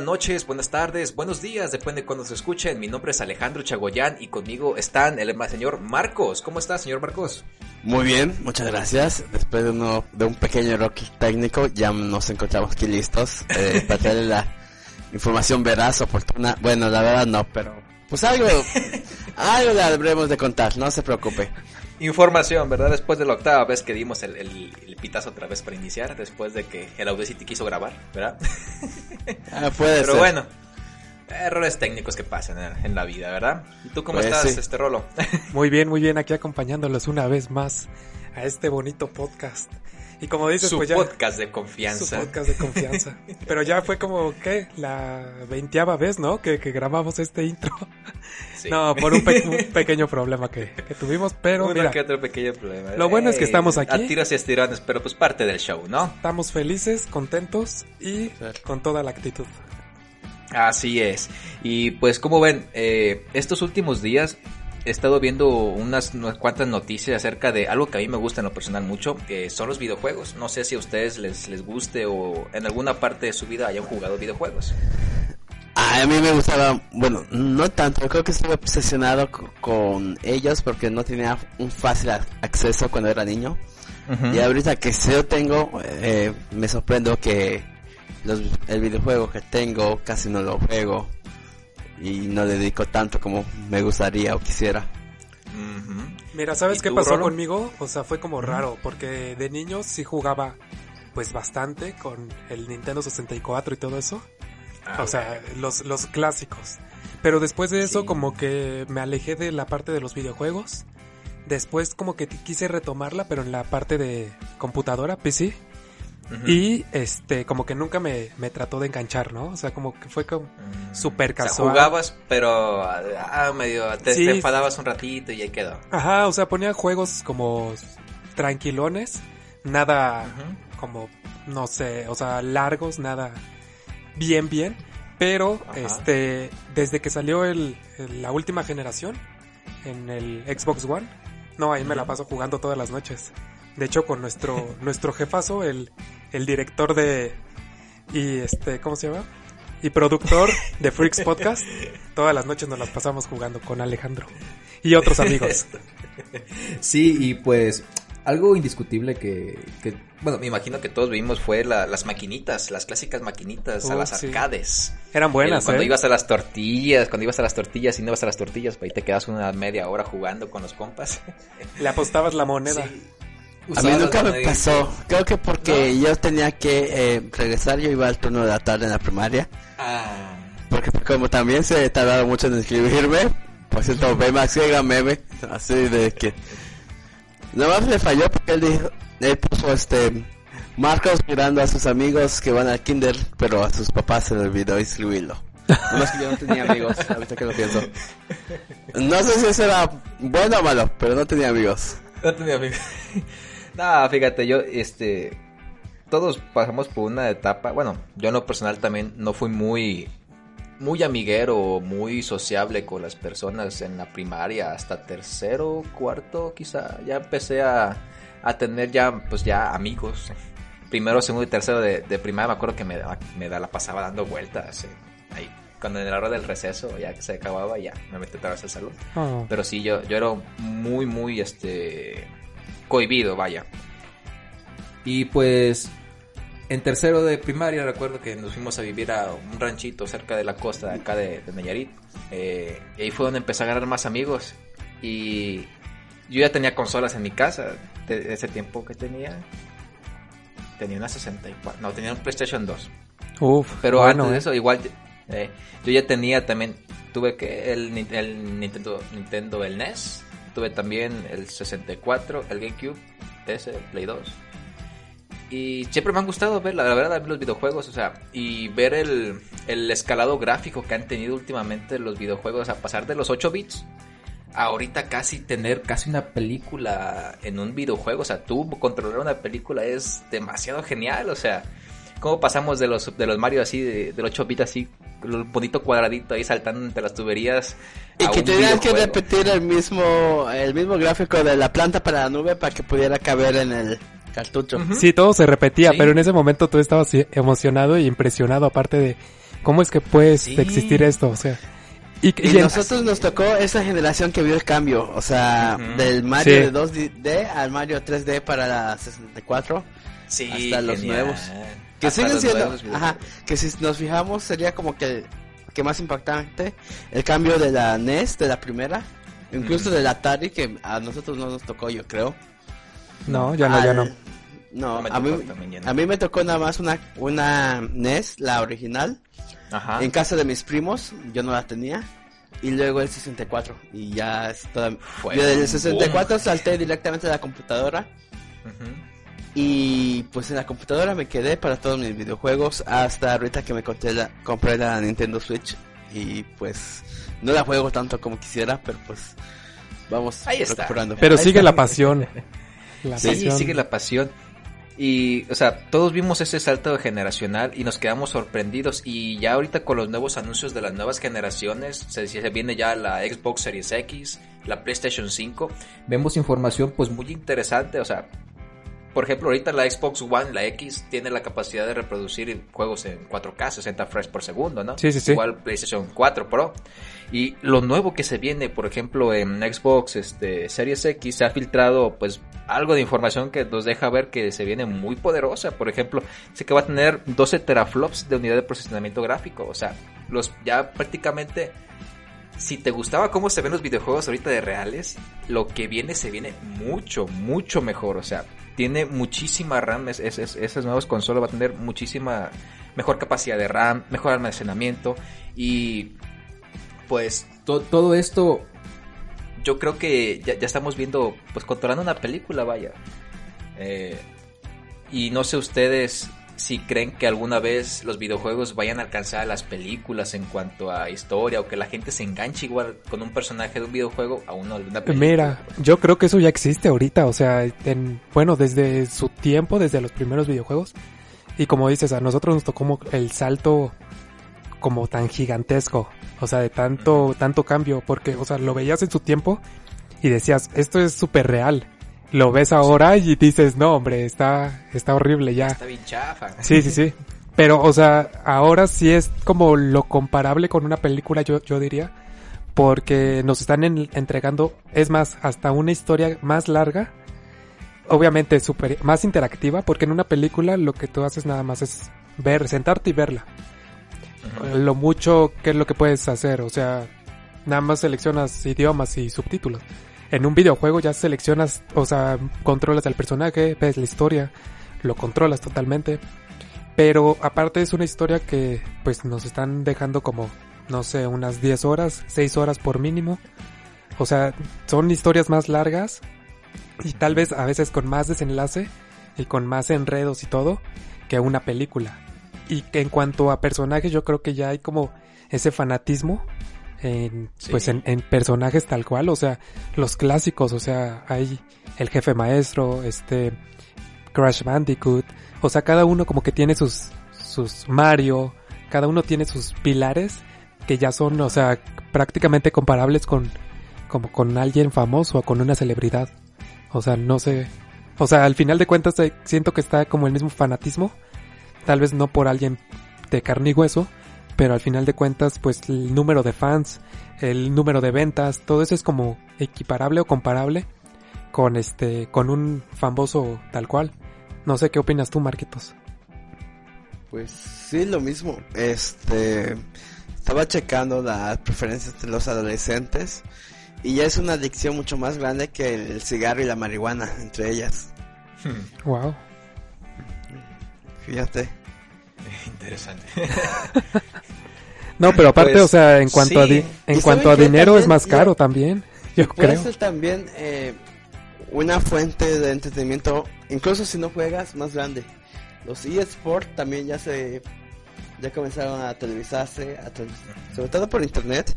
Buenas noches, buenas tardes, buenos días, depende de cuando se escuchen. Mi nombre es Alejandro Chagoyán y conmigo están el señor Marcos. ¿Cómo está, señor Marcos? Muy bien, muchas gracias. Después de, uno, de un pequeño rock técnico, ya nos encontramos aquí listos eh, para traerle la información veraz, oportuna. Bueno, la verdad no, pero pues algo, algo le habremos de contar, no se preocupe. Información, ¿verdad? Después de la octava vez que dimos el, el, el pitazo otra vez para iniciar, después de que el Audacity quiso grabar, ¿verdad? Ah, puede Pero ser. bueno, errores técnicos que pasan en, en la vida, ¿verdad? ¿Y tú cómo Pues estás, sí. este Rolo? Muy bien, muy bien, aquí acompañándolos una vez más a este bonito podcast. Y como dices, Su pues ya podcast de su confianza. podcast de confianza. Pero ya fue como que la veinteava vez, ¿no? Que, que grabamos este intro. Sí. No, por un, pe- un pequeño problema que, que tuvimos, pero Uno mira, que otro pequeño problema. Lo bueno es que estamos aquí. A tiros y estirones, pero pues parte del show, ¿no? estamos felices, contentos y Claro. con toda la actitud. Así es. Y pues como ven, eh, estos últimos días he estado viendo unas, unas cuantas noticias acerca de algo que a mí me gusta en lo personal mucho, que son los videojuegos. No sé si a ustedes les, les guste o en alguna parte de su vida hayan jugado videojuegos. A mí me gustaba, bueno, no tanto, creo que estuve obsesionado co- con ellos porque no tenía un fácil acceso cuando era niño. Y ahorita que sí lo tengo, eh, me sorprendo que los, el videojuego que tengo casi no lo juego y no le dedico tanto como me gustaría o quisiera. Mira, ¿sabes ¿Y qué tú, pasó conmigo? O sea, fue como raro, porque de niño sí jugaba pues bastante con el Nintendo 64 y todo eso. Ah, o sea, los, los clásicos. Pero después de eso Sí. como que me alejé de la parte de los videojuegos. Después como que quise retomarla, pero en la parte de computadora, PC. Y este, como que nunca me, me trató de enganchar, ¿no? O sea, como que fue como Mm. súper O sea, casual. jugabas, pero ah, medio te, Sí. te enfadabas un ratito y ahí quedó. Ajá, o sea, ponía juegos como tranquilones, nada como, no sé, o sea, largos, nada bien, bien. Pero, Ajá. este, desde que salió el, el- la última generación en el Xbox One, no, ahí me la paso jugando todas las noches. De hecho, con nuestro, nuestro jefazo, el, el director de, y este, ¿cómo se llama? Y productor de Freaks Podcast, todas las noches nos las pasamos jugando con Alejandro y otros amigos. Sí, y pues algo indiscutible que, que, bueno, me imagino que todos vimos fue la- las maquinitas, las clásicas maquinitas a Oh, las sí. arcades. Eran buenas, cuando ¿eh? ibas a las tortillas, cuando ibas a las tortillas y no ibas a las tortillas, pues ahí te quedas una media hora jugando con los compas. Le apostabas la moneda. Sí. A mí nunca me pasó, creo que porque yo tenía que eh, regresar, yo iba al turno de la tarde en la primaria, Ah, porque como también se tardaron mucho en escribirme, por cierto, Baymax llega meme, así de que... Nomás le falló porque él dijo, él puso este... Marcos mirando a sus amigos que van al kinder, pero a sus papás se le olvidó escribirlo. Nomás que yo no tenía amigos, ahorita que lo pienso. No sé si eso era bueno o malo, pero no tenía amigos. no tenía amigos. No, fíjate, yo, este, todos pasamos por una etapa, bueno, yo en lo personal también no fui muy, muy amiguero muy sociable con las personas en la primaria hasta tercero, cuarto, quizá, ya empecé a, a tener ya, pues ya amigos. Primero, segundo y tercero de, de primaria me acuerdo que me, me da, la pasaba dando vueltas, eh, ahí, cuando en la hora del receso, ya que se acababa, ya me metí otra vez al salón. Oh. Pero sí, yo, yo era muy, muy, este, cohibido, vaya. Y pues, en tercero de primaria recuerdo que nos fuimos a vivir a un ranchito cerca de la costa de acá de, de Nayarit. Eh, y ahí fue donde empecé a ganar más amigos. Y yo ya tenía consolas en mi casa. De ese tiempo que tenía, tenía una 64, no, tenía un PlayStation 2. Uf, Pero bueno, antes de ¿eh? eso, igual eh, yo ya tenía también, tuve que el, el Nintendo, Nintendo, el NES, tuve también el 64, el GameCube, el Play 2. Y siempre me han gustado ver, la verdad, los videojuegos, o sea, y ver el, el escalado gráfico que han tenido últimamente los videojuegos, a pasar de los 8 bits ahorita casi tener casi una película en un videojuego, o sea, tú controlar una película es demasiado genial, o sea, cómo pasamos de los de los Mario así de, los 8 bits así, el bonito cuadradito ahí saltando entre las tuberías y que tenías que repetir el mismo el mismo gráfico de la planta para la nube para que pudiera caber en el cartucho. Sí, todo se repetía, pero en ese momento tú estabas emocionado y impresionado aparte de cómo es que puede existir esto, o sea, y, nosotros nos tocó esa generación que vio el cambio, o sea, del Mario de 2D al Mario 3D para la 64 sí, hasta los nuevos. Que siguen siendo, ajá, que si nos fijamos sería como que que más impactante el cambio de la NES de la primera, incluso de la Atari que a nosotros no nos tocó, yo creo. No, ya no, ya no. No, a, mí, a mí me tocó nada más una una NES, la original en casa de mis primos, yo no la tenía. Y luego el 64. Y ya es toda... Yo del 64 salté directamente a la computadora. Y pues en la computadora me quedé para todos mis videojuegos. Hasta ahorita que me compré la, compré la Nintendo Switch. Y pues no la juego tanto como quisiera, pero pues vamos Ahí está. Pero sigue la pasión. La sí, sigue la pasión. Y, o sea, todos vimos ese salto generacional y nos quedamos sorprendidos. Y ya ahorita con los nuevos anuncios de las nuevas generaciones, se, se viene ya la Xbox Series X, la PlayStation 5, vemos información pues muy interesante. O sea, por ejemplo, ahorita la Xbox One, la X, tiene la capacidad de reproducir juegos en 4K, 60 frames por segundo, ¿no? Sí, sí, sí. Igual PlayStation 4 Pro. Y lo nuevo que se viene, por ejemplo, en Xbox este, Series X, se ha filtrado pues algo de información que nos deja ver que se viene muy poderosa. Por ejemplo, sé que va a tener 12 teraflops de unidad de procesamiento gráfico. O sea, los ya prácticamente si te gustaba cómo se ven los videojuegos ahorita de reales, lo que viene se viene mucho, mucho mejor. O sea, tiene muchísima RAM, es, esas nuevas consolas va a tener muchísima mejor capacidad de RAM, mejor almacenamiento y pues todo esto yo creo que ya, estamos viendo, pues controlando una película, vaya. Eh, y no sé ustedes si creen que alguna vez los videojuegos vayan a alcanzar a las películas en cuanto a historia o que la gente se enganche igual con un personaje de un videojuego a uno de una película. Mira, yo creo que eso ya existe ahorita, o sea, en, bueno, desde su tiempo, desde los primeros videojuegos. Y como dices, a nosotros nos tocó el salto como tan gigantesco, o sea, de tanto, tanto cambio, porque, o sea, lo veías en su tiempo y decías, esto es súper real lo ves ahora y dices, no, hombre, está, está horrible ya. Está bien chafa. Sí, sí, sí. Pero, o sea, ahora sí es como lo comparable con una película, yo, yo diría, porque nos están entregando, es más, hasta una historia más larga, obviamente super, más interactiva, porque en una película lo que tú haces nada más es ver, sentarte y verla. Lo mucho que es lo que puedes hacer, o sea, nada más seleccionas idiomas y subtítulos en un videojuego ya seleccionas, o sea, controlas al personaje, ves la historia, lo controlas totalmente. Pero aparte es una historia que pues nos están dejando como, no sé, unas 10 horas, 6 horas por mínimo. O sea, son historias más largas y tal vez a veces con más desenlace y con más enredos y todo que una película. Y en cuanto a personajes yo creo que ya hay como ese fanatismo en, pues en, personajes tal cual, o sea, los clásicos, o sea, hay el jefe maestro, este, Crash Bandicoot, o sea, cada uno como que tiene sus, sus Mario, cada uno tiene sus pilares que ya son, o sea, prácticamente comparables con, como con alguien famoso o con una celebridad. O sea, no sé, o sea, al final de cuentas eh, siento que está como el mismo fanatismo, tal vez no por alguien de carne y hueso, pero al final de cuentas, pues el número de fans, el número de ventas, todo eso es como equiparable o comparable con este, con un famoso tal cual. No sé qué opinas tú, Marquitos. Pues sí, lo mismo. Este, estaba checando las preferencias de los adolescentes y ya es una adicción mucho más grande que el cigarro y la marihuana entre ellas. Wow. Fíjate. Interesante. no, pero aparte, pues, o sea, en cuanto a en cuanto a dinero es más caro también. Yo puede creo. ser también eh, una fuente de entretenimiento, incluso si no juegas, más grande. los eSports también ya se ya comenzaron a televisarse, a sobre todo por internet.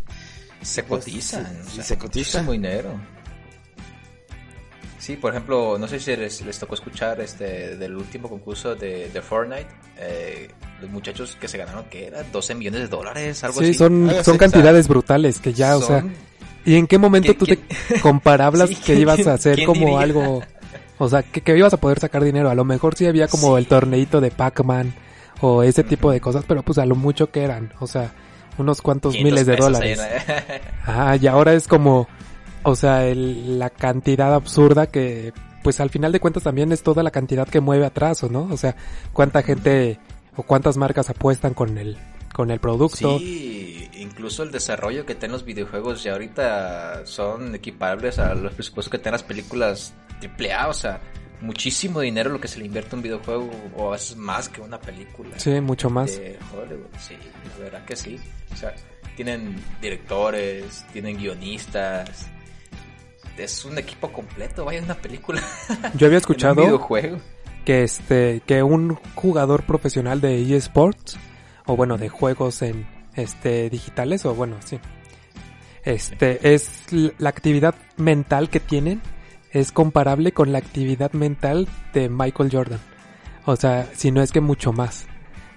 Se Pues, cotizan. sí, o sea, se cotiza. muchísimo dinero. Sí, por ejemplo, no sé si les, les tocó escuchar este del último concurso de, de Fortnite. eh, los muchachos que se ganaron, que era 12 millones de dólares, algo Sí, así. son, son cantidades brutales que ya, o sea, ¿y en qué momento ¿Quién- tú te Sí, que ¿quién- ibas a hacer como diría? algo, o sea, que, que ibas a poder sacar dinero? A lo mejor sí había como Sí. el torneito de Pac-Man o ese tipo de cosas, pero pues a lo mucho que eran, o sea, unos cuantos 500 miles de dólares. ahí, ¿no? Ah, y ahora es como, o sea, el- la cantidad absurda que, pues al final de cuentas también es toda la cantidad que mueve atrás, ¿o no? O sea, cuánta gente o cuántas marcas apuestan con el, con el producto. Sí, incluso el desarrollo que tienen los videojuegos ya ahorita son equiparables a los presupuestos que tienen las películas AAA, o sea, muchísimo dinero lo que se le invierte a un videojuego o a veces más que una película. Sí, mucho más. de Hollywood, sí, la verdad que sí. O sea, tienen directores, tienen guionistas. Es un equipo completo, vaya una película. Yo había un escuchado videojuego. que este, que un jugador profesional de eSports, o bueno, de juegos en, este, digitales, o bueno, sí. Este, es la actividad mental que tienen es comparable con la actividad mental de Michael Jordan. O sea, si no es que mucho más.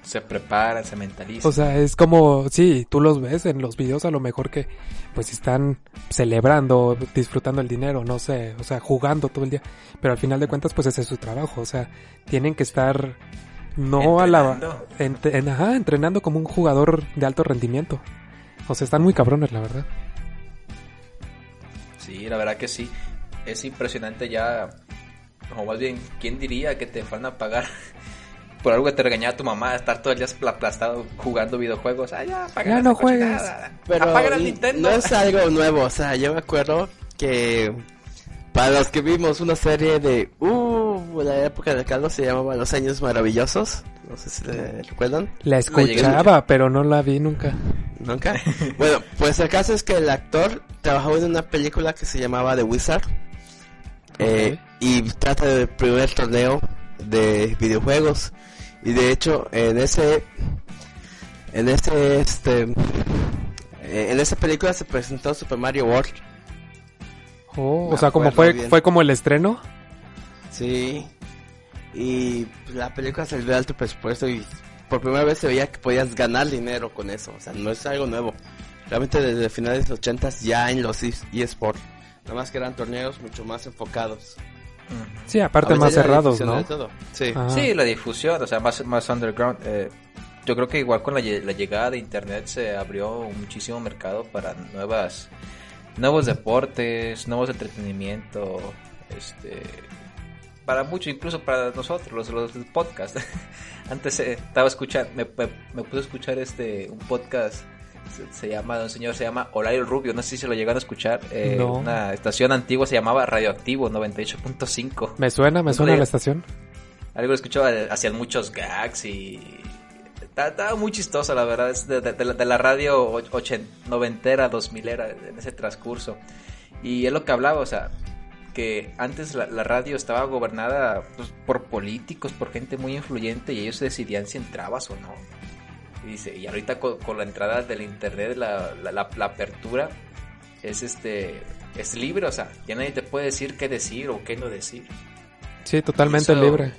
Se preparan, se mentalizan. O sea, es como, sí, tú los ves en los videos a lo mejor que pues están celebrando, disfrutando el dinero, no sé, o sea, jugando todo el día. Pero al final de cuentas pues ese es su trabajo, o sea, tienen que estar no a la... Entrenando. en- en- ajá, entrenando como un jugador de alto rendimiento. O sea, están muy cabrones, la verdad. Sí, la verdad que sí. Es impresionante ya. O más bien, ¿quién diría que te van a pagar por algo que te regañaba tu mamá? Estar todo el día aplastado jugando videojuegos. Ah, ya, apaga Ya esa no juegues. Pero Apaga Nintendo. no es algo nuevo, o sea, yo me acuerdo que para los que vimos una serie de uh, la época de Carlos se llamaba Los Años Maravillosos, no sé si le recuerdan, La escuchaba, pero no la vi nunca. nunca. bueno, pues el caso es que el actor trabajó en una película que se llamaba The Wizard eh, y trata del primer torneo de videojuegos y de hecho en ese en ese este eh, en esa película se presentó Super Mario World Oh, o sea, como fue, bien. fue como el estreno. Sí. Y la película salió de alto presupuesto y por primera vez se veía que podías ganar dinero con eso. O sea, no es algo nuevo. Realmente desde finales de los 80 ya en los es- eSports. Nada más que eran torneos mucho más enfocados. Ujú. Sí, aparte más cerrados, ¿no? de todo. Sí. Ah. Sí, la difusión, o sea, más, más underground. eh, yo creo que igual con la, lle- la llegada de internet se abrió muchísimo mercado para nuevas, nuevos deportes, nuevos entretenimiento, este, para mucho, incluso para nosotros, los, los del podcast. Antes eh, estaba escuchando, me, me, me puse a escuchar este, un podcast, se, se llama, de un señor se llama Olario Rubio, no sé si se lo llegaron a escuchar, eh, No. una estación antigua se llamaba Radioactivo 98.5. Me suena, me suena la estación. Algo escuchaba, eh, hacían muchos gags y... Estaba, muy chistoso, la verdad, es de, de- de la, de la radio och- ochen- noventera, dos milera, en ese transcurso. Y es lo que hablaba, o sea, que antes la, la radio estaba gobernada pues, por políticos, por gente muy influyente y ellos decidían si entrabas o no. Y dice, y ahorita con, con la entrada del internet, la, la, la- la apertura, es este es libre, o sea, ya nadie te puede decir qué decir o qué no decir. Sí, totalmente Eso- libre.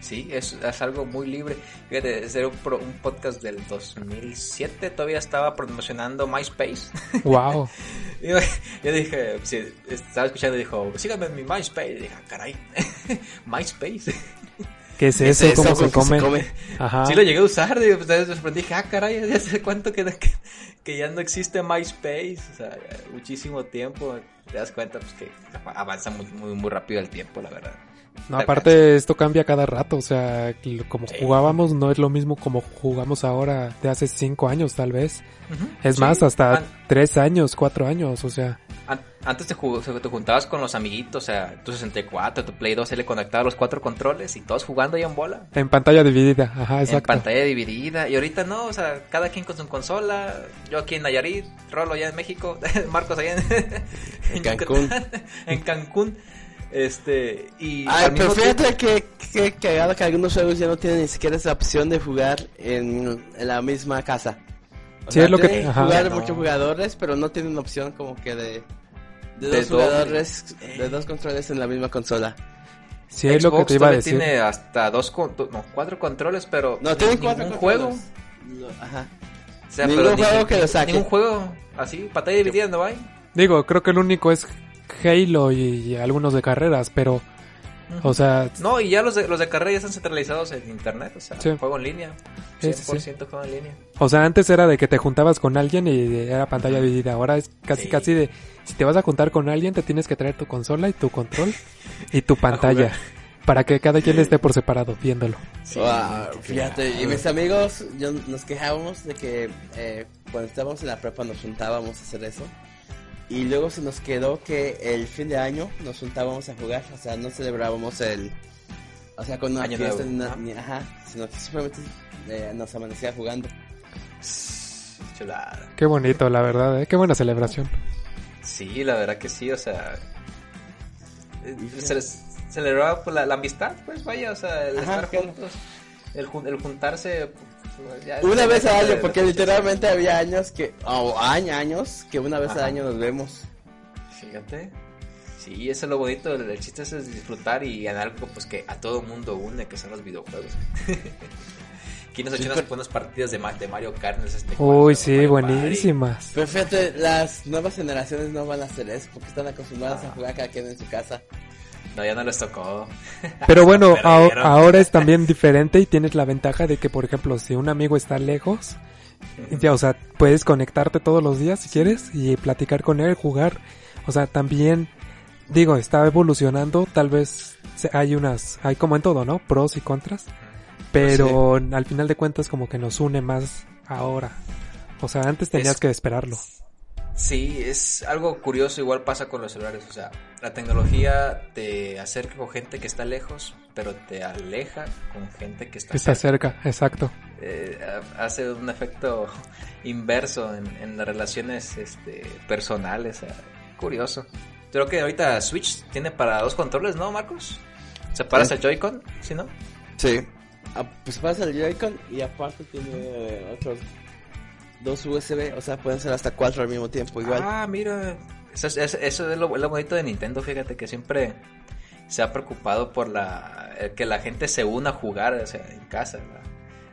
Sí, es, es algo muy libre. Fíjate, ese era un, pro- un podcast del 2007, todavía estaba promocionando MySpace. Wow. yo, yo dije, sí, estaba escuchando y dijo, síganme en mi MySpace. Y dije, "Ah, caray, MySpace. ¿Qué es ¿Qué eso? es ¿Cómo se come? Ajá. Sí lo llegué a usar, digo, pues, me sorprendí, dije, ah, caray, ya sé cuánto que, que, que ya no existe MySpace. O sea, muchísimo tiempo. Te das cuenta pues, que avanza muy, muy, muy rápido el tiempo, la verdad. No, Te aparte esto cambia cada rato, o sea, como Sí. jugábamos no es lo mismo como jugamos ahora de hace cinco años tal vez. Es Sí, más, hasta an- tres años, cuatro años, o sea. An- Antes te, jug- te juntabas con los amiguitos, o sea, tu 64, tu Play 2, se le conectaba los cuatro controles y todos jugando ahí en bola. En pantalla dividida, ajá, En exacto. pantalla dividida. Y ahorita no, o sea, cada quien con su consola. Yo aquí en Nayarit, Rolo allá en México, Marcos allá en, En Cancún. En Cancún. Este, y Ay, pero fíjate tiempo- que, que cagado que algunos juegos ya no tienen ni siquiera esa opción de jugar en, en la misma casa. O Sí, es lo que- ajá. jugar No. muchos jugadores, pero no tienen opción como que de, de, De dos jugadores, de dos controles en la misma consola. Sí, es lo que te iba a decir. tiene hasta dos, con- no, cuatro controles, pero No, tienen ningún cuatro juego. Lo- Ajá. O sea, Ningún pero ni- juego que lo saque. Ningún juego así, pantalla dividida no hay. Digo, creo que el único es Halo y, y algunos de carreras, pero, o sea, No, y ya los de, los de carrera ya están centralizados en internet, o sea, Sí. juego en línea. Sí, 100% sí, juego en línea. o sea, antes era de que te juntabas con alguien y era pantalla dividida. Ahora es casi, Sí. casi de, si te vas a juntar con alguien, te tienes que traer tu consola y tu control y tu pantalla. Para que cada quien esté por separado viéndolo. Sí, Wow, fíjate, y mis amigos, yo, nos quejábamos de que eh, cuando estábamos en la prepa nos juntábamos a hacer eso. Y luego se nos quedó que el fin de año nos juntábamos a jugar, o sea, no celebrábamos el... O sea, con una Año fiesta, nuevo, ni ajá. ni- ajá, sino que simplemente eh, nos amanecía jugando. Chulada. Qué bonito, la verdad, ¿eh? Qué buena celebración. Sí, la verdad que sí, o sea. eh, Se les celebraba pues, la, la amistad, pues vaya, o sea, el Ajá, estar juntos, el, el juntarse. Pues, ya- Una vez al año, porque literalmente había años que, o años, años, que una vez al año nos vemos. Fíjate. Sí, eso es lo bonito, el, el chiste es disfrutar y en algo pues que a todo mundo une, que son los videojuegos. ¿Quién nos Sí, echó unas buenas partidas de, Ma- de Mario Kart en este Uy, sí, buenísimas. Pero fíjate, las nuevas generaciones no van a hacer eso, porque están acostumbradas a jugar cada quien en su casa. No, ya no les tocó. Pero bueno, ahora es también diferente y tienes la ventaja de que, por ejemplo, si un amigo está lejos, ya, o sea, puedes conectarte todos los días si quieres y platicar con él, jugar. O sea, también, digo, está evolucionando, tal vez hay unas, hay como en todo, ¿no? Pros y contras. Pero al final de cuentas como que nos une más ahora. O sea, antes tenías Es- que esperarlo. Sí, es algo curioso, igual pasa con los celulares, o sea, la tecnología te acerca con gente que está lejos, pero te aleja con gente que está, Está cerca. cerca, exacto. Eh, hace un efecto inverso en, en las relaciones este, personales, curioso. Creo que ahorita Switch tiene para dos controles, ¿no, Marcos? ¿Separas Sí. el Joy-Con? ¿Sí, no? Sí. Ah, pues pasa el Joy-Con y aparte tiene eh, otros dos USB, o sea, pueden ser hasta cuatro al mismo tiempo, igual. Ah, mira. Eso es, eso- es lo, lo bonito de Nintendo, fíjate que siempre se ha preocupado por la el que la gente se una a jugar, o sea, en casa. La,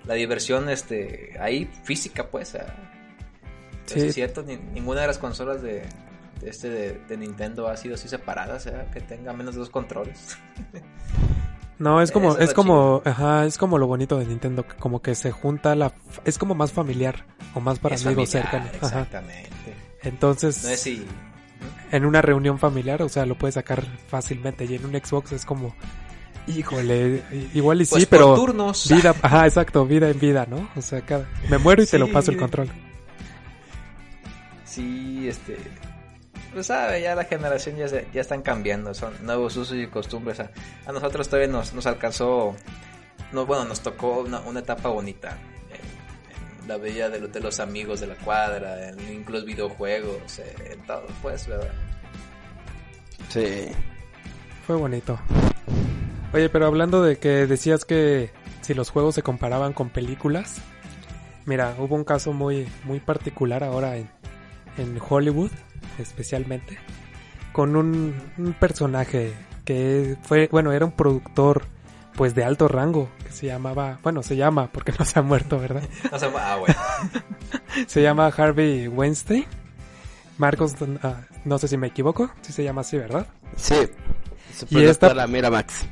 la diversión este ahí física, pues. sea, Sí. eso es cierto, ni- ninguna de las consolas de, de este de, de Nintendo ha sido así separada, o sea, que tenga menos de dos controles. No, es como, Eso es como, ajá, es como lo bonito de Nintendo, que como que se junta la, es como más familiar o más para Es amigos cercanos. Exactamente. Entonces, No es si en una reunión familiar, o sea, lo puedes sacar fácilmente y en un Xbox es como, híjole, igual y pues sí, por pero turnos. vida, ajá, exacto, vida en vida, ¿no? O sea, cada, me muero y te lo paso el control. Sí, este. Pues sabe, ya la generación ya, se- ya están cambiando, son nuevos usos y costumbres. A, a nosotros todavía nos, nos alcanzó, no, bueno, nos tocó una, una etapa bonita. En, en la bella de, lo- de los amigos de la cuadra, en, los videojuegos, eh, en todo, pues, ¿verdad? Sí. Fue bonito. Oye, pero hablando de que decías que si los juegos se comparaban con películas, mira, hubo un caso muy, muy particular ahora en, en Hollywood, especialmente, con un, un personaje que fue, bueno, era un productor pues de alto rango, que se llamaba, bueno, se llama, porque no se ha muerto, ¿verdad? Ah, bueno. Se llama Harvey Weinstein. Marcos, ah, no sé si me equivoco, si se llama así, ¿verdad? Sí. Y esta- la Miramax.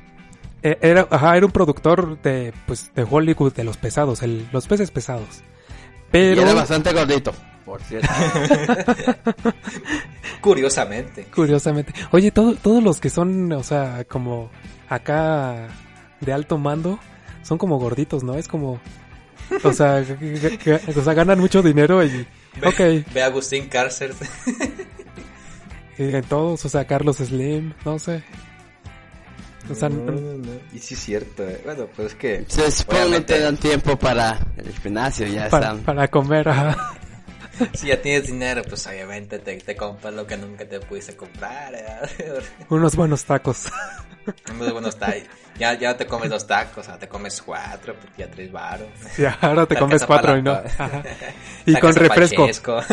Eh, Era, ajá, era un productor de, pues, de Hollywood, de los pesados, el- los peces pesados. Pero, Y era bastante gordito, por cierto. Curiosamente. curiosamente, oye, todo- todos los que son, o sea, como acá de alto mando, son como gorditos, ¿no? Es como, o sea, o sea ganan mucho dinero y, ok, Ve a Agustín Cárcer. y en todos, o sea, Carlos Slim, no sé. O sea, No, no, no. Y sí es cierto. eh. Bueno, pues es que... Se supone que no Obviamente. te dan tiempo para el gimnasio, ya para, están. para comer, ajá. Si ya tienes dinero, pues obviamente te, te compras lo que nunca te pudiste comprar. ¿eh? Unos buenos tacos. Unos buenos tacos. Ya, ya no te comes dos tacos, te comes cuatro, porque ya tres varos. Y ahora te comes cuatro y no. Ajá. Y con refresco. Exacto.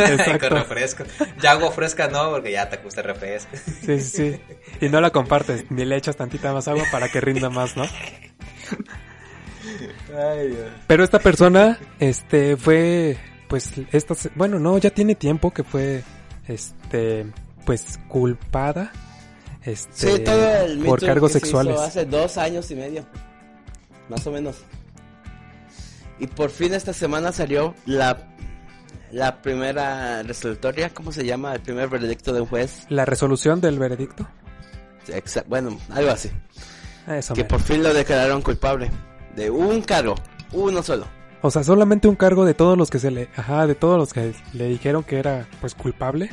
con refresco. Ya agua fresca no, porque ya te gusta el refresco. Sí, sí, sí. Y no la compartes, ni le echas tantita más agua para que rinda más, ¿no? Ay, Dios. Pero esta persona, este, fue, pues, esta, bueno, no, ya tiene tiempo que fue, este, pues, culpada, este, Sí, todo el por cargos que se hizo sexuales. hace dos años y medio. Más o menos. Y por fin esta semana salió la, la primera resolutoria, ¿cómo se llama? El primer veredicto de un juez. La resolución del veredicto. Bueno, algo así. Eso Que por fin lo declararon culpable. De un cargo. Uno solo. O sea, solamente un cargo de todos los que se le, ajá, de todos los que le dijeron que era, pues, culpable.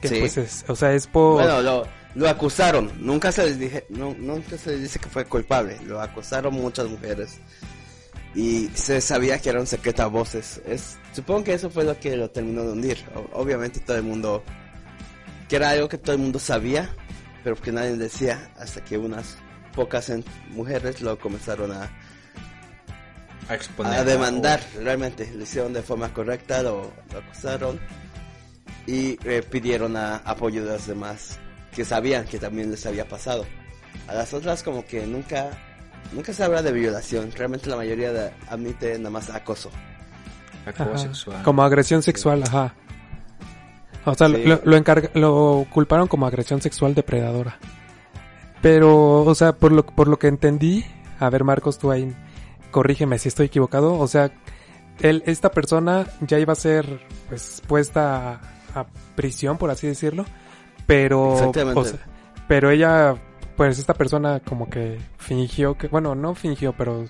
Que Sí. pues es, o sea, es por, Bueno, lo, lo acusaron. Nunca se les dije, no, nunca se les dice que fue culpable. Lo acusaron muchas mujeres. Y se sabía que era un secreto a voces. Es, supongo que eso fue lo que lo terminó de hundir. O- obviamente todo el mundo, que era algo que todo el mundo sabía, pero que nadie decía hasta que unas pocas mujeres lo comenzaron a, A exponer. a demandar. Realmente lo hicieron de forma correcta, lo, lo acusaron y eh, pidieron a, apoyo de las demás que sabían que también les había pasado. A las otras como que nunca nunca se habla de violación, realmente la mayoría de- admite nada más acoso. Acoso sexual. como agresión sexual, ajá. O sea, Sí. lo, lo, encarga- lo culparon como agresión sexual depredadora. Pero, o sea, por lo, por lo que entendí, a ver Marcos, tú ahí, corrígeme si estoy equivocado, o sea, él, esta persona ya iba a ser, pues, puesta a, a prisión, por así decirlo, pero, Exactamente. o sea, pero ella, pues, esta persona como que fingió que, bueno, no fingió, pero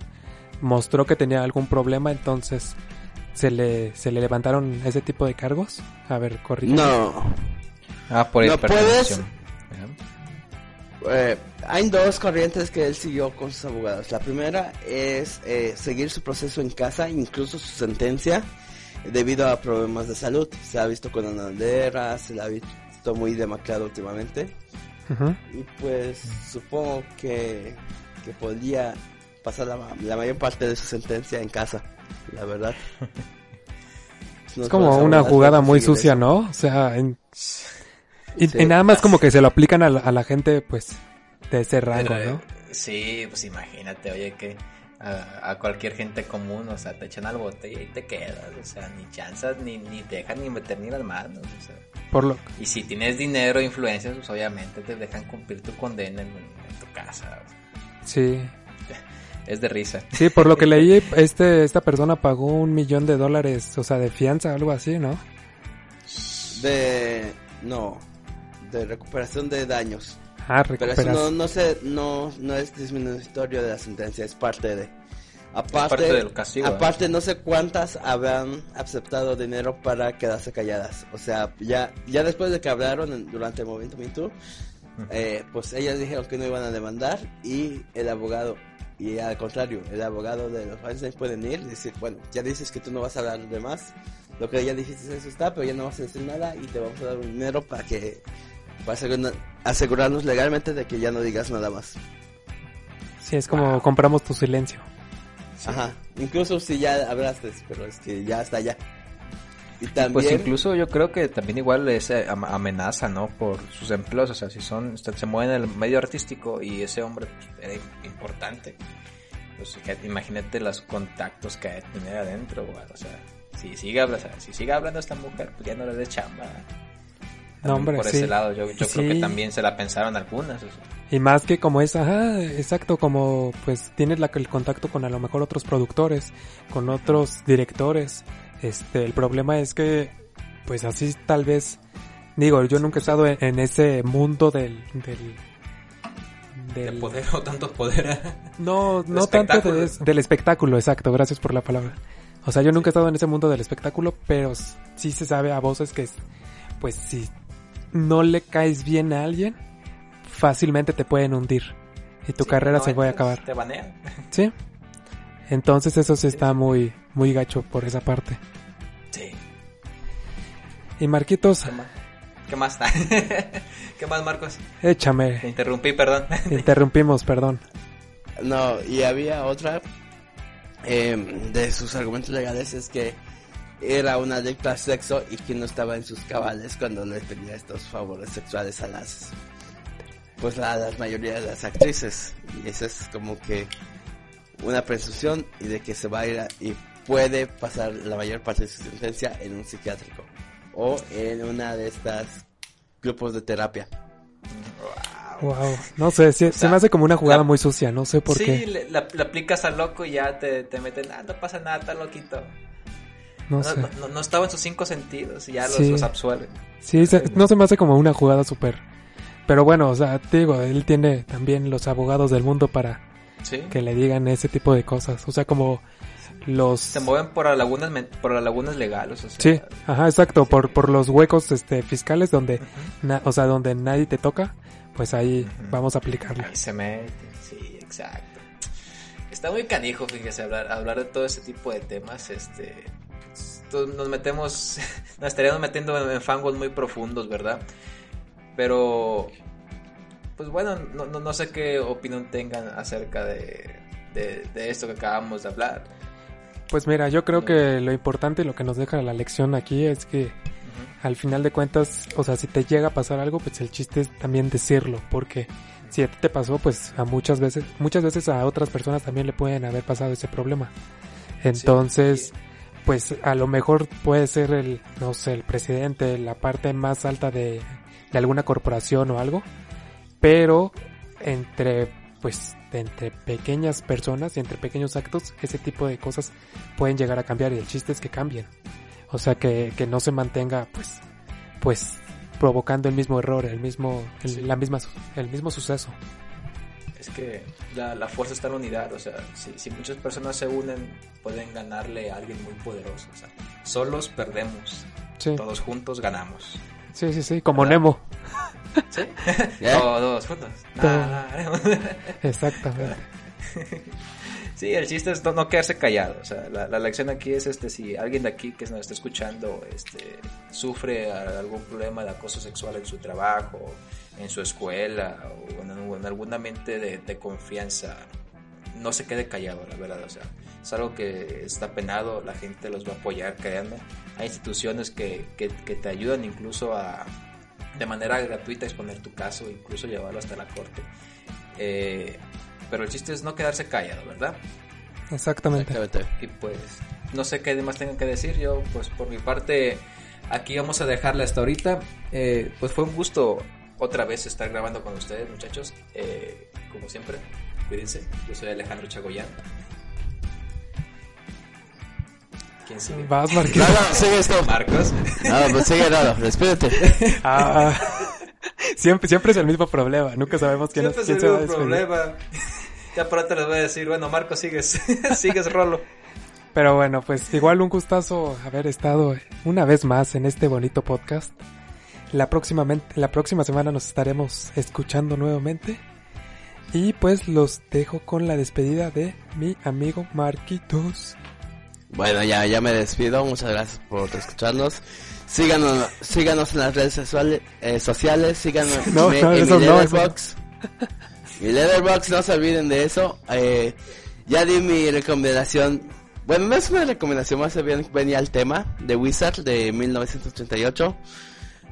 mostró que tenía algún problema, entonces se le, se le levantaron ese tipo de cargos. A ver, corrígeme. No, Ah, por No hipertensión. Eh, hay dos corrientes que él siguió con sus abogados. La primera es eh, seguir su proceso en casa, incluso su sentencia, debido a problemas de salud. Se ha visto con Anandera, se la ha visto muy demacrado últimamente. Y pues supongo que, que podría pasar la, la mayor parte de su sentencia en casa, la verdad. Es como una jugada muy sucia, ¿no? O sea, en- y, Sí. y nada más como que se lo aplican a la, a la gente, pues, de ese rango, Pero, ¿no? Sí, pues imagínate, oye, que a, a cualquier gente común, o sea, te echan al bote y ahí te quedas, o sea, ni chanzas, ni, ni te dejan ni meter ni las manos, o sea. Por lo, Y si tienes dinero e influencias, pues obviamente te dejan cumplir tu condena en, en tu casa. o sea, sí. es de risa. Sí, por lo que leí, este, esta persona pagó un millón de dólares, o sea, de fianza, algo así, ¿no? De... no, de recuperación de daños. Ah, Pero eso no, no, se, no, no es disminuitorio de la sentencia, es parte de... Aparte, parte del castigo, ¿eh? aparte no sé cuántas habrán aceptado dinero para quedarse calladas. O sea, ya, ya después de que hablaron en- durante el movimiento Me Too, eh, pues ellas dijeron que no iban a demandar y el abogado, y al contrario, el abogado de los Weinstein pueden ir y decir, bueno, ya dices que tú no vas a hablar de más, lo que ya dijiste eso está, pero ya no vas a decir nada y te vamos a dar un dinero para que, para asegurarnos, legalmente de que ya no digas nada más. Sí, es como compramos tu silencio. Ajá, incluso si ya hablaste, pero es que ya está ya. Y también, Pues incluso yo creo que también igual es eh, am- amenaza, ¿no? Por sus empleos, o sea, si son, se se mueven en el medio artístico y ese hombre pues, era im- importante. Pues imagínate los contactos que hay que tener adentro, güey, o sea, si sigue, habla- o sea, si sigue hablando esta mujer, pues ya no le dé chamba. También hombre, por sí. ese lado, yo, yo creo Sí. que también se la pensaron algunas. o sea. Y más que como es, ajá, exacto, como pues tienes la, el contacto con a lo mejor otros productores, con otros directores. Este, el problema es que, pues así tal vez, digo, yo nunca he estado en, en ese mundo del, del, De del- poder o tanto poder. no, de no tanto de- del espectáculo, exacto, gracias por la palabra. O sea, yo nunca he estado en ese mundo del espectáculo, pero sí se sabe a voces que, pues si no le caes bien a alguien, fácilmente te pueden hundir y tu Sí, carrera no se puede acabar. Te banean. Sí. Entonces eso sí está muy, muy gacho por esa parte. Sí. Y Marquitos, ¿Qué más? ¿Qué más? ¿Qué más, Marcos? Te échame. interrumpí, perdón. Te interrumpimos, perdón. No, y había otra eh, de sus argumentos legales es que era una adicta al sexo y que no estaba en sus cabales cuando le pedía estos favores sexuales a las pues a la mayoría de las actrices y eso es como que una presunción y de que se va a ir a- y puede pasar la mayor parte de su sentencia en un psiquiátrico o en una de estas grupos de terapia. Wow. No sé, sí- se me hace como una jugada muy sucia, no sé por sí, qué. la, la aplicas al loco y ya te, te meten, ah, no pasa nada, está loquito. No No, sé. no, no- estaba en sus cinco sentidos y ya los, Sí. los absuelven. Sí, se- no se me hace como una jugada súper. Pero bueno, o sea, te digo, él tiene también los abogados del mundo para Sí. que le digan ese tipo de cosas. O sea, como los... Se mueven por las lagunas, por las lagunas legales, o sea. Sí, ajá, exacto, por, por los huecos este, fiscales donde, na- o sea, donde nadie te toca, pues ahí vamos a aplicarla. Ahí se mete, sí, exacto. Está muy canijo, fíjese, hablar, hablar de todo ese tipo de temas, este... esto- Nos metemos, nos estaríamos metiendo en, en fangos muy profundos, ¿verdad? Pero, pues bueno, no, no, no sé qué opinión tengan acerca de, de, de esto que acabamos de hablar. Pues mira, yo creo que lo importante y lo que nos deja la lección aquí es que al final de cuentas, o sea, si te llega a pasar algo, pues el chiste es también decirlo, porque si a ti te pasó, pues a muchas veces, muchas veces a otras personas también le pueden haber pasado ese problema. Entonces, pues a lo mejor puede ser el, no sé, el presidente, la parte más alta de, de alguna corporación o algo, pero entre, pues, entre pequeñas personas y entre pequeños actos, ese tipo de cosas pueden llegar a cambiar y el chiste es que cambien. O sea, que, que no se mantenga, pues, pues, provocando el mismo error, el mismo, el, la misma, el mismo suceso. Es que la, la fuerza está en la unidad, o sea, si, si muchas personas se unen, pueden ganarle a alguien muy poderoso. O sea, solos perdemos, Sí, todos juntos ganamos. sí, sí, sí, como ¿Verdad? Nemo. ¿Sí? Todos juntos. Todo. Exactamente. Sí, el chiste es no, quedarse callado. O sea, la, la lección aquí es este, si alguien de aquí que nos está escuchando este, sufre algún problema de acoso sexual en su trabajo, en su escuela o en, en alguna mente de, de confianza, no se quede callado, la verdad. O sea, es algo que está penado, la gente los va a apoyar, créanme. Hay instituciones que, que, que te ayudan incluso a, de manera gratuita, exponer tu caso, incluso llevarlo hasta la corte. Eh, pero el chiste es no quedarse callado, ¿verdad? Exactamente. Exactamente. Y pues no sé qué más tengan que decir. Yo, pues por mi parte, aquí vamos a dejarle hasta ahorita. Eh, pues fue un gusto otra vez estar grabando con ustedes, muchachos. Eh, como siempre, cuídense. Yo soy Alejandro Chagoyán. ¿Quién sigue? Vas, No, Marquito. no, sigue esto. Marcos. No, pues sigue, no, despídete. Ah, siempre, siempre es el mismo problema. Nunca sabemos quién, es- Siempre quién se se va a problema. Ya pronto les voy a decir, bueno, Marcos, sigues, sigues Rolo. Pero bueno, pues igual un gustazo haber estado una vez más en este bonito podcast. La próxima, la próxima semana nos estaremos escuchando nuevamente. Y pues los dejo con la despedida de mi amigo Marquitos. Bueno, ya, ya me despido. Muchas gracias por escucharnos. Síganos, síganos en las redes sociales, eh, sociales. Síganos No, en, no, en eso mi no. Mi Letterboxd, no se olviden de eso. Eh, ya di mi recomendación. Bueno, no es una recomendación, más bien venía el tema de Wizard de 1988.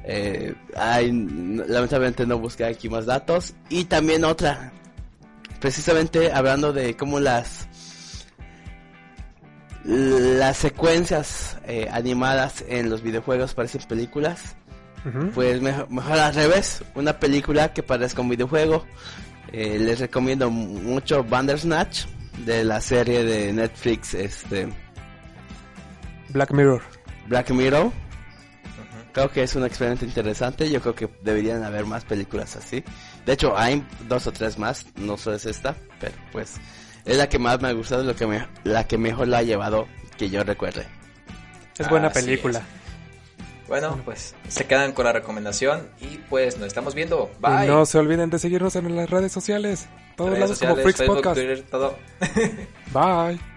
Eh, ay, n- lamentablemente no busqué aquí más datos. Y también otra, precisamente hablando de cómo las las secuencias eh, animadas en los videojuegos parecen películas. Pues mejor, mejor al revés, una película que parezca un videojuego. Eh, les recomiendo mucho Bandersnatch de la serie de Netflix este Black Mirror. Black Mirror. Creo que es un experimento interesante. Yo creo que deberían haber más películas así. De hecho, hay dos o tres más. No solo es esta, pero pues es la que más me ha gustado, lo que me, la que mejor la ha llevado que yo recuerde. Es buena Así película. Bueno, pues se quedan con la recomendación y pues nos estamos viendo. Bye. Y no se olviden de seguirnos en las redes sociales. Todos Redes lados como sociales, Freaks Facebook, Podcast. Twitter, todo. Bye.